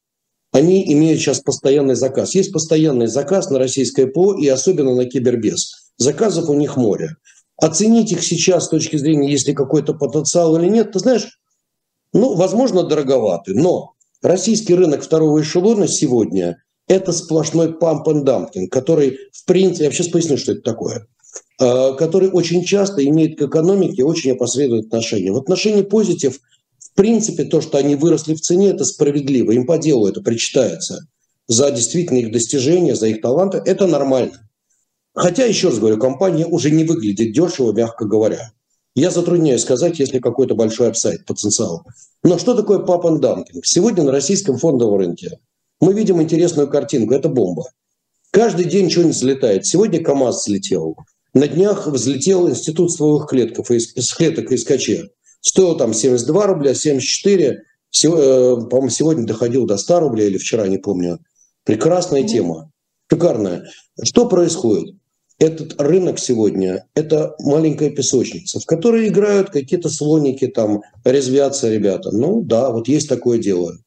они имеют сейчас постоянный заказ. Есть постоянный заказ на российское ПО и особенно на кибербез. Заказов у них море. Оценить их сейчас с точки зрения, есть ли какой-то потенциал или нет, ты знаешь, ну, возможно, дороговатый, но российский рынок второго эшелона сегодня – это сплошной памп и дампинг, который, в принципе, я сейчас поясню, что это такое – который очень часто имеет к экономике очень опосредованное отношение. В отношении позитив, в принципе, то, что они выросли в цене, это справедливо, им по делу это причитается. За действительно их достижения, за их таланты, это нормально. Хотя, еще раз говорю, компания уже не выглядит дешево, мягко говоря. Я затрудняюсь сказать, если какой-то большой upside, потенциал. Но что такое pump and dumping? Сегодня на российском фондовом рынке мы видим интересную картинку. Это бомба. Каждый день что-нибудь взлетает. Сегодня КАМАЗ взлетел. На днях взлетел институт стволовых клеток, из клеток ИСКЧ. Стоил там 72 рубля, 74. Э, по-моему, сегодня доходил до 100 рублей или вчера, не помню. Прекрасная тема. Шикарная. Что происходит? Этот рынок сегодня – это маленькая песочница, в которой играют какие-то слоники, там, резвятся ребята. Ну да, вот есть такое дело.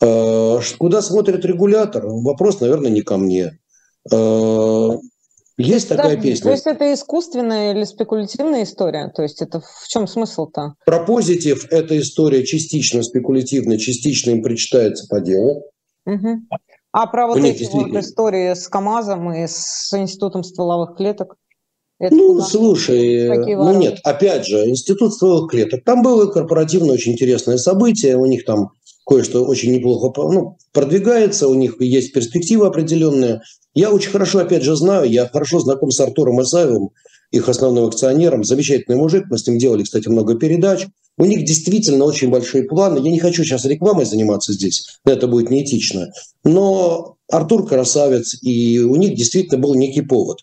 Э, куда смотрит регулятор? Вопрос, наверное, не ко мне. Есть такая да, песня. То есть это искусственная или спекулятивная история? То есть это в чем смысл-то? Про позитив эта история частично спекулятивная, частично им причитается по делу. Угу. А про вот эти действительно... вот истории с КАМАЗом и с Институтом стволовых клеток? Это ну, слушай, ну нет, опять же, Институт стволовых клеток. Там было корпоративно очень интересное событие, у них там кое-что очень неплохо ну, продвигается, у них есть перспективы определенные. Я очень хорошо, опять же, знаю, я хорошо знаком с Артуром Исаевым, их основным акционером. Замечательный мужик, мы с ним делали, кстати, много передач. У них действительно очень большие планы. Я не хочу сейчас рекламой заниматься здесь, это будет неэтично. Но Артур красавец, и у них действительно был некий повод.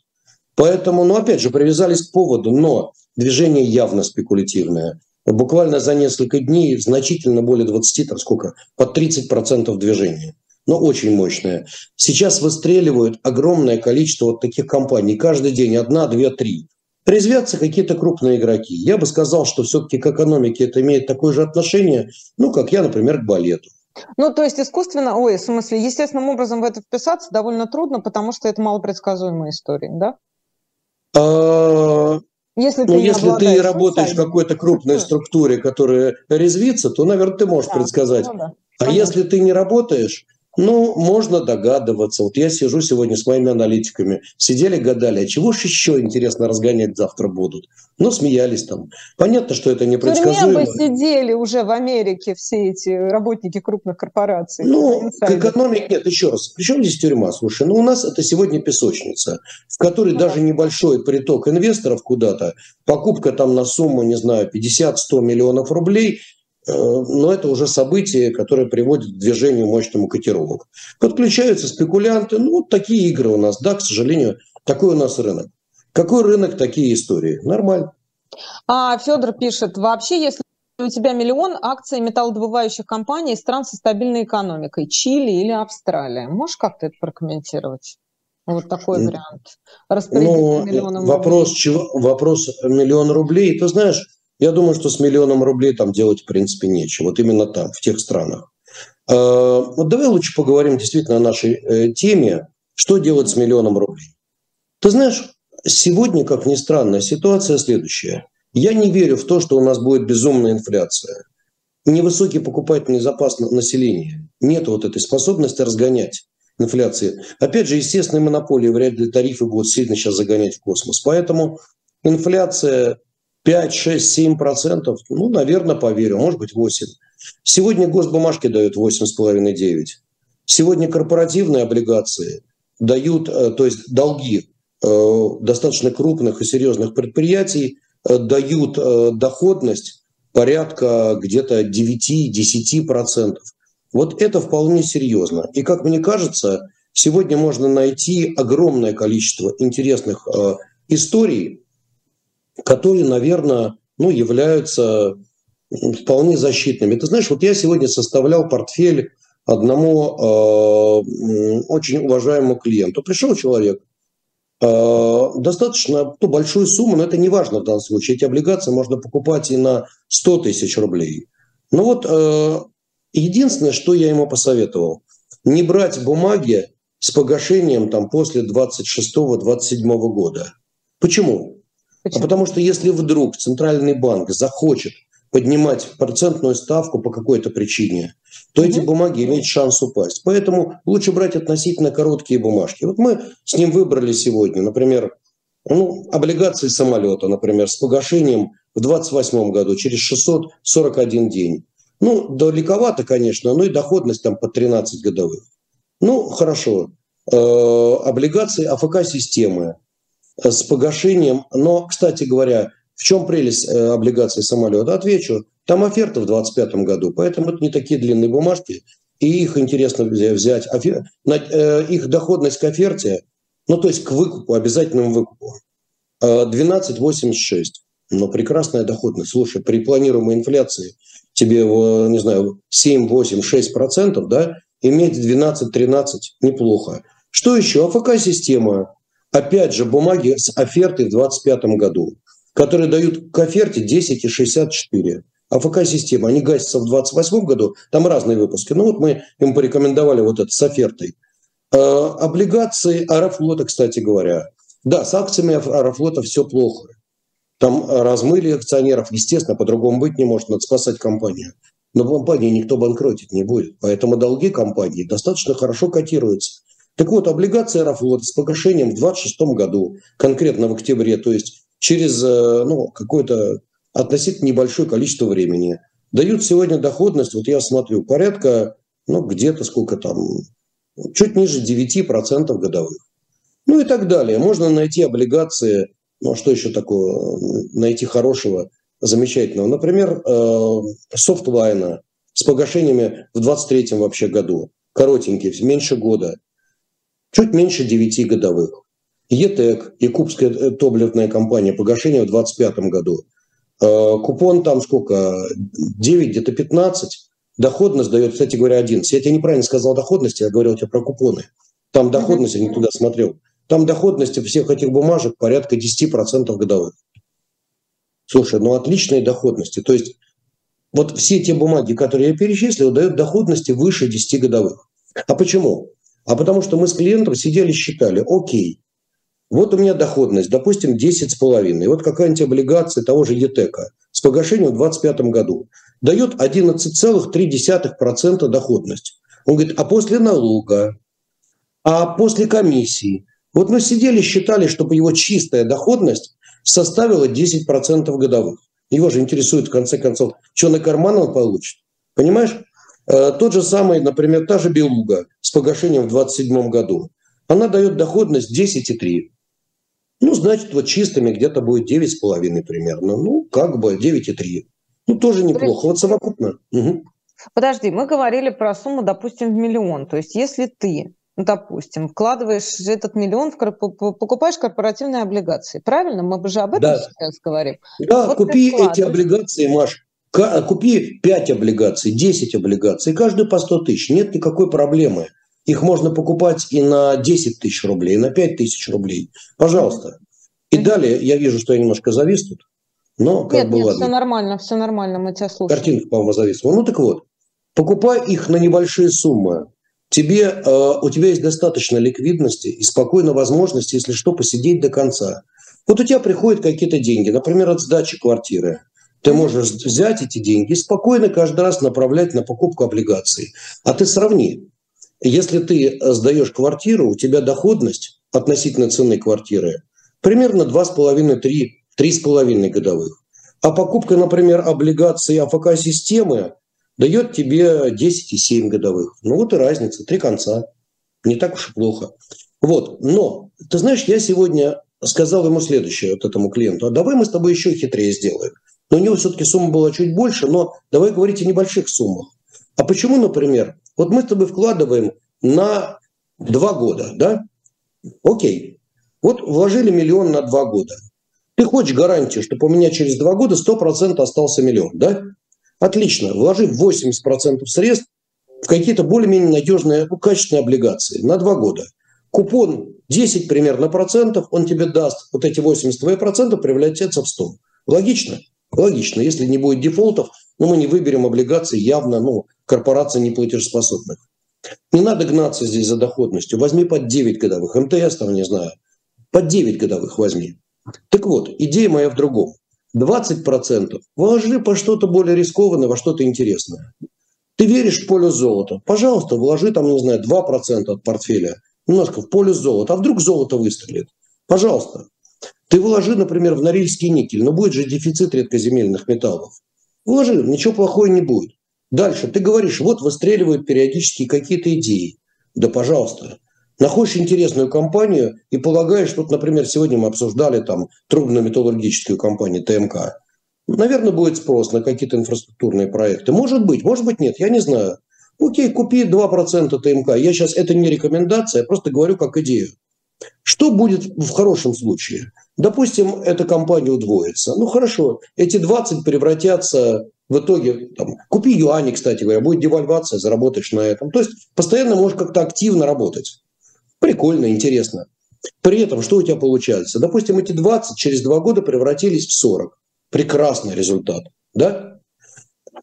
Поэтому, ну, опять же, привязались к поводу, но движение явно спекулятивное. Буквально за несколько дней значительно более 20, там сколько, под 30% движения. Но очень мощное. Сейчас выстреливают огромное количество вот таких компаний. Каждый день одна, две, три. Резвятся какие-то крупные игроки. Я бы сказал, что все-таки к экономике это имеет такое же отношение, ну, как я, например, к балету. Ну, то есть искусственно, ой, в смысле, естественным образом в это вписаться довольно трудно, потому что это малопредсказуемая история, да? А, если ну, ты, ну, если ты работаешь в какой-то крупной структуре, которая резвится, то, наверное, ты можешь да, предсказать. Ну, да. А если ты не работаешь, ну, можно догадываться. Вот я сижу сегодня с моими аналитиками. Сидели, гадали, а чего же еще, интересно, разгонять завтра будут? Ну, смеялись там. Понятно, что это непредсказуемо. В бы сидели уже в Америке все эти работники крупных корпораций. Ну, к экономике нет, еще раз. Причем здесь тюрьма? Слушай, ну, у нас это сегодня песочница, в которой ну, даже небольшой приток инвесторов куда-то, покупка там на сумму, не знаю, 50-100 миллионов рублей – но это уже событие, которое приводит к движению мощному котировок. Подключаются спекулянты, ну вот такие игры у нас, да, к сожалению, такой у нас рынок. Какой рынок, такие истории. Нормально. А Федор пишет, вообще, если у тебя миллион акций металлодобывающих компаний стран со стабильной экономикой, Чили или Австралия, можешь как-то это прокомментировать? Вот такой вариант. Распределить ну, миллионом вопрос, рублей. Чего, вопрос миллион рублей. Ты знаешь, я думаю, что с миллионом рублей там делать в принципе нечего. Вот именно там, в тех странах. А, вот давай лучше поговорим действительно о нашей э, теме. Что делать с миллионом рублей? Ты знаешь, сегодня, как ни странно, ситуация следующая. Я не верю в то, что у нас будет безумная инфляция. Невысокий покупательный запас населения. Нет вот этой способности разгонять инфляции. Опять же, естественные монополии вряд ли тарифы будут сильно сейчас загонять в космос. Поэтому инфляция 5, 6, 7 процентов, ну, наверное, поверю, может быть, 8. Сегодня госбумажки дают 8,5-9. Сегодня корпоративные облигации дают, э, то есть долги э, достаточно крупных и серьезных предприятий э, дают доходность порядка где-то 9-10 процентов. Вот это вполне серьезно. И, как мне кажется, сегодня можно найти огромное количество интересных историй, которые, наверное, ну, являются вполне защитными. Ты знаешь, вот я сегодня составлял портфель одному э, очень уважаемому клиенту. Пришел человек, э, достаточно ну, большую сумму, но это не важно в данном случае. Эти облигации можно покупать и на 100 тысяч рублей. Ну вот э, единственное, что я ему посоветовал, не брать бумаги с погашением там, после 26-27 года. Почему? Почему? А потому что если вдруг Центральный банк захочет поднимать процентную ставку по какой-то причине, то угу. эти бумаги имеют шанс упасть. Поэтому лучше брать относительно короткие бумажки. Вот мы с ним выбрали сегодня, например, ну, облигации самолета, например, с погашением в 2028 году через 641 день. Ну, далековато, конечно, но и доходность там по 13 годовых. Ну, хорошо. Э, облигации АФК-системы с погашением. Но, кстати говоря, в чем прелесть э, облигаций самолета? Отвечу. Там оферта в 2025 году, поэтому это не такие длинные бумажки, и их интересно взять. Э, их доходность к оферте, ну то есть к выкупу, обязательному выкупу, 12,86. Но прекрасная доходность. Слушай, при планируемой инфляции тебе, не знаю, 7, 8, 6 процентов, да, иметь 12-13 неплохо. Что еще? АФК-система опять же, бумаги с офертой в 2025 году, которые дают к оферте 10,64. АФК-система, они гасятся в 2028 году, там разные выпуски. Ну вот мы им порекомендовали вот это с офертой. Э, облигации Аэрофлота, кстати говоря. Да, с акциями Аэрофлота все плохо. Там размыли акционеров, естественно, по-другому быть не может, надо спасать компанию. но компании никто банкротить не будет. Поэтому долги компании достаточно хорошо котируются. Так вот, облигации Аэрофлота с погашением в 2026 году, конкретно в октябре, то есть через э, ну, какое-то относительно небольшое количество времени, дают сегодня доходность, вот я смотрю, порядка, ну, где-то сколько там, чуть ниже 9% годовых. Ну и так далее. Можно найти облигации, ну, а что еще такое, найти хорошего, замечательного. Например, э, софтлайна с погашениями в 23 вообще году, коротенькие, меньше года, чуть меньше 9 годовых. ЕТЭК, Якубская э, топливная компания, погашение в 2025 году. Э, купон там сколько? 9, где-то 15. Доходность дает, кстати говоря, 11. Я тебе неправильно сказал доходность, я говорил тебе про купоны. Там доходность, я не туда смотрел. Там доходность всех этих бумажек порядка 10% годовых. Слушай, ну отличные доходности. То есть вот все те бумаги, которые я перечислил, дают доходности выше 10 годовых. А почему? А потому что мы с клиентом сидели, считали, окей, вот у меня доходность, допустим, 10,5. И вот какая-нибудь облигация того же ЕТЭКа с погашением в 2025 году дает 11,3% доходность. Он говорит, а после налога, а после комиссии. Вот мы сидели, считали, чтобы его чистая доходность составила 10% годовых. Его же интересует, в конце концов, что на карман он получит. Понимаешь? Э, тот же самый, например, та же Белуга с погашением в 2027 году. Она дает доходность 10,3. Ну, значит, вот чистыми где-то будет 9,5 примерно. Ну, как бы 9,3. Ну, тоже неплохо. Вот совокупно. Угу. Подожди, мы говорили про сумму, допустим, в миллион. То есть, если ты, ну, допустим, вкладываешь этот миллион, в, покупаешь корпоративные облигации, правильно? Мы же об этом да. сейчас говорим. Да, вот купи эти облигации, Маш. Купи 5 облигаций, 10 облигаций, каждый по 100 тысяч. Нет никакой проблемы. Их можно покупать и на 10 тысяч рублей, и на 5 тысяч рублей. Пожалуйста. И далее, я вижу, что я немножко завис тут. Но как нет, бы нет, ладно. все нормально, все нормально, мы тебя слушаем. Картинка, по-моему, зависла. Ну так вот, покупай их на небольшие суммы. Тебе, э, у тебя есть достаточно ликвидности и спокойной возможности, если что, посидеть до конца. Вот у тебя приходят какие-то деньги, например, от сдачи квартиры. Ты можешь взять эти деньги и спокойно каждый раз направлять на покупку облигаций. А ты сравни. Если ты сдаешь квартиру, у тебя доходность относительно цены квартиры примерно 2,5-3 3,5 годовых. А покупка, например, облигаций АФК-системы дает тебе 10,7 годовых. Ну вот и разница, три конца. Не так уж и плохо. Вот. Но, ты знаешь, я сегодня сказал ему следующее, вот этому клиенту, а давай мы с тобой еще хитрее сделаем. Но у него все-таки сумма была чуть больше, но давай говорить о небольших суммах. А почему, например, вот мы с тобой вкладываем на два года, да? Окей. Вот вложили миллион на два года. Ты хочешь гарантию, чтобы у меня через два года 100% остался миллион, да? Отлично. Вложи 80% средств в какие-то более-менее надежные, ну, качественные облигации на два года. Купон 10 примерно процентов, он тебе даст вот эти 80 твои процентов превратятся в 100. Логично? Логично. Если не будет дефолтов, ну, мы не выберем облигации явно, ну, корпорации неплатежеспособных. Не надо гнаться здесь за доходностью. Возьми под 9 годовых. МТС там, не знаю, под 9 годовых возьми. Так вот, идея моя в другом. 20% вложи по что-то более рискованное, во что-то интересное. Ты веришь в поле золота? Пожалуйста, вложи там, не знаю, 2% от портфеля немножко в поле золота. А вдруг золото выстрелит? Пожалуйста. Ты вложи, например, в норильский никель, но будет же дефицит редкоземельных металлов. Вложи, ничего плохого не будет. Дальше ты говоришь, вот выстреливают периодически какие-то идеи. Да, пожалуйста, находишь интересную компанию и полагаешь, тут, например, сегодня мы обсуждали там трубно-металлургическую компанию ТМК. Наверное, будет спрос на какие-то инфраструктурные проекты. Может быть, может быть нет, я не знаю. Окей, купи 2% ТМК. Я сейчас, это не рекомендация, я просто говорю как идею. Что будет в хорошем случае? Допустим, эта компания удвоится. Ну хорошо, эти 20 превратятся в итоге, там, купи юани, кстати говоря, будет девальвация, заработаешь на этом. То есть постоянно можешь как-то активно работать. Прикольно, интересно. При этом что у тебя получается? Допустим, эти 20 через 2 года превратились в 40. Прекрасный результат. Да?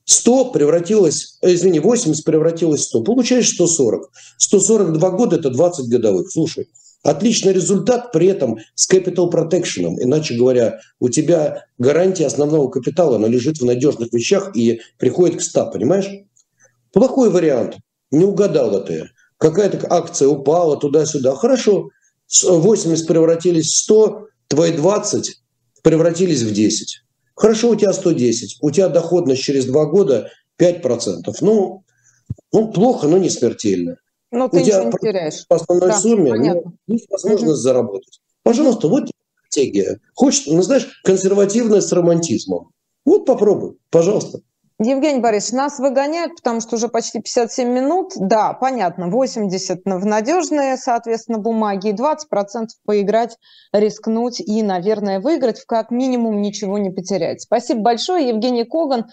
100 превратилось, э, извини, 80 превратилось в 100. Получаешь 140. 142 года – это 20 годовых. Слушай, Отличный результат при этом с capital protection. Иначе говоря, у тебя гарантия основного капитала, она лежит в надежных вещах и приходит к 100, понимаешь? Плохой вариант. Не угадал это. Какая-то акция упала туда-сюда. Хорошо. 80 превратились в 100, твои 20 превратились в 10. Хорошо, у тебя 110. У тебя доходность через 2 года 5%. Ну, ну плохо, но не смертельно. Ну, ты у тебя не теряешь. По основной да, сумме ну, есть возможность угу. заработать. Пожалуйста, вот стратегия. Хочешь, ну, знаешь, консервативная с романтизмом. Вот попробуй, пожалуйста. Евгений Борисович, нас выгоняют, потому что уже почти 57 минут. Да, понятно, 80 в надежные, соответственно, бумаги, и 20% поиграть, рискнуть и, наверное, выиграть, как минимум ничего не потерять. Спасибо большое. Евгений Коган,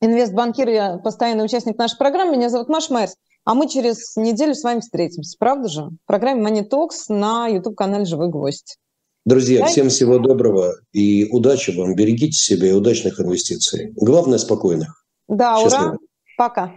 инвестбанкир и постоянный участник нашей программы. Меня зовут Маша Майерс. А мы через неделю с вами встретимся, правда же? В программе Money Talks на YouTube-канале «Живой гвоздь». Друзья, да? всем всего доброго и удачи вам. Берегите себя и удачных инвестиций. Главное, спокойных. Да, Счастливо. ура. Пока.